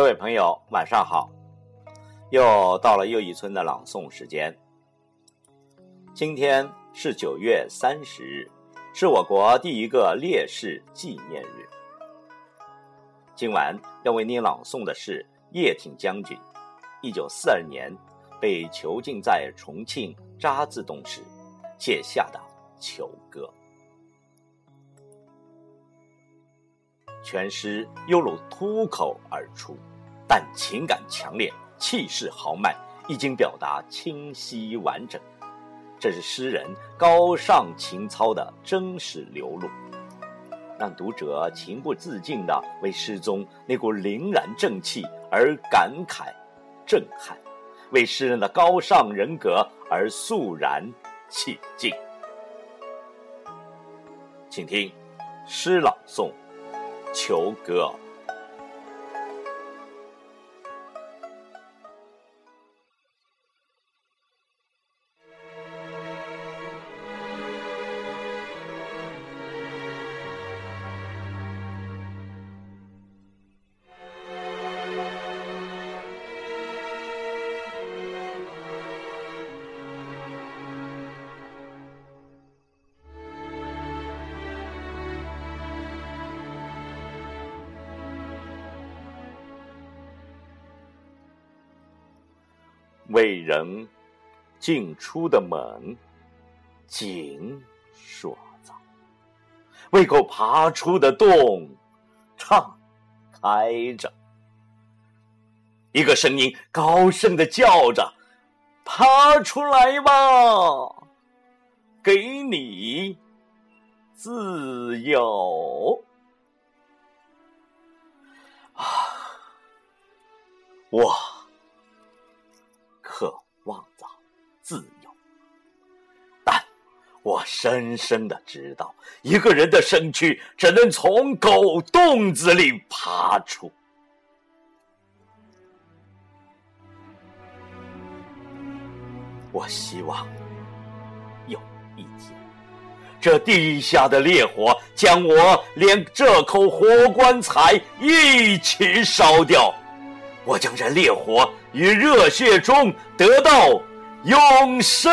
各位朋友，晚上好！又到了又一村的朗诵时间。今天是九月三十日，是我国第一个烈士纪念日。今晚要为您朗诵的是叶挺将军，一九四二年被囚禁在重庆渣滓洞时写下的囚歌。全诗犹如脱口而出，但情感强烈，气势豪迈，一经表达清晰完整。这是诗人高尚情操的真实流露，让读者情不自禁地为诗中那股凛然正气而感慨、震撼，为诗人的高尚人格而肃然起敬。请听诗朗诵。求歌。为人进出的门紧锁着，为狗爬出的洞敞开着。一个声音高声的叫着：“爬出来吧，给你自由！”啊，我。渴望着自由，但我深深的知道，一个人的身躯只能从狗洞子里爬出。我希望有一天，这地下的烈火将我连这口活棺材一起烧掉。我将在烈火与热血中得到永生。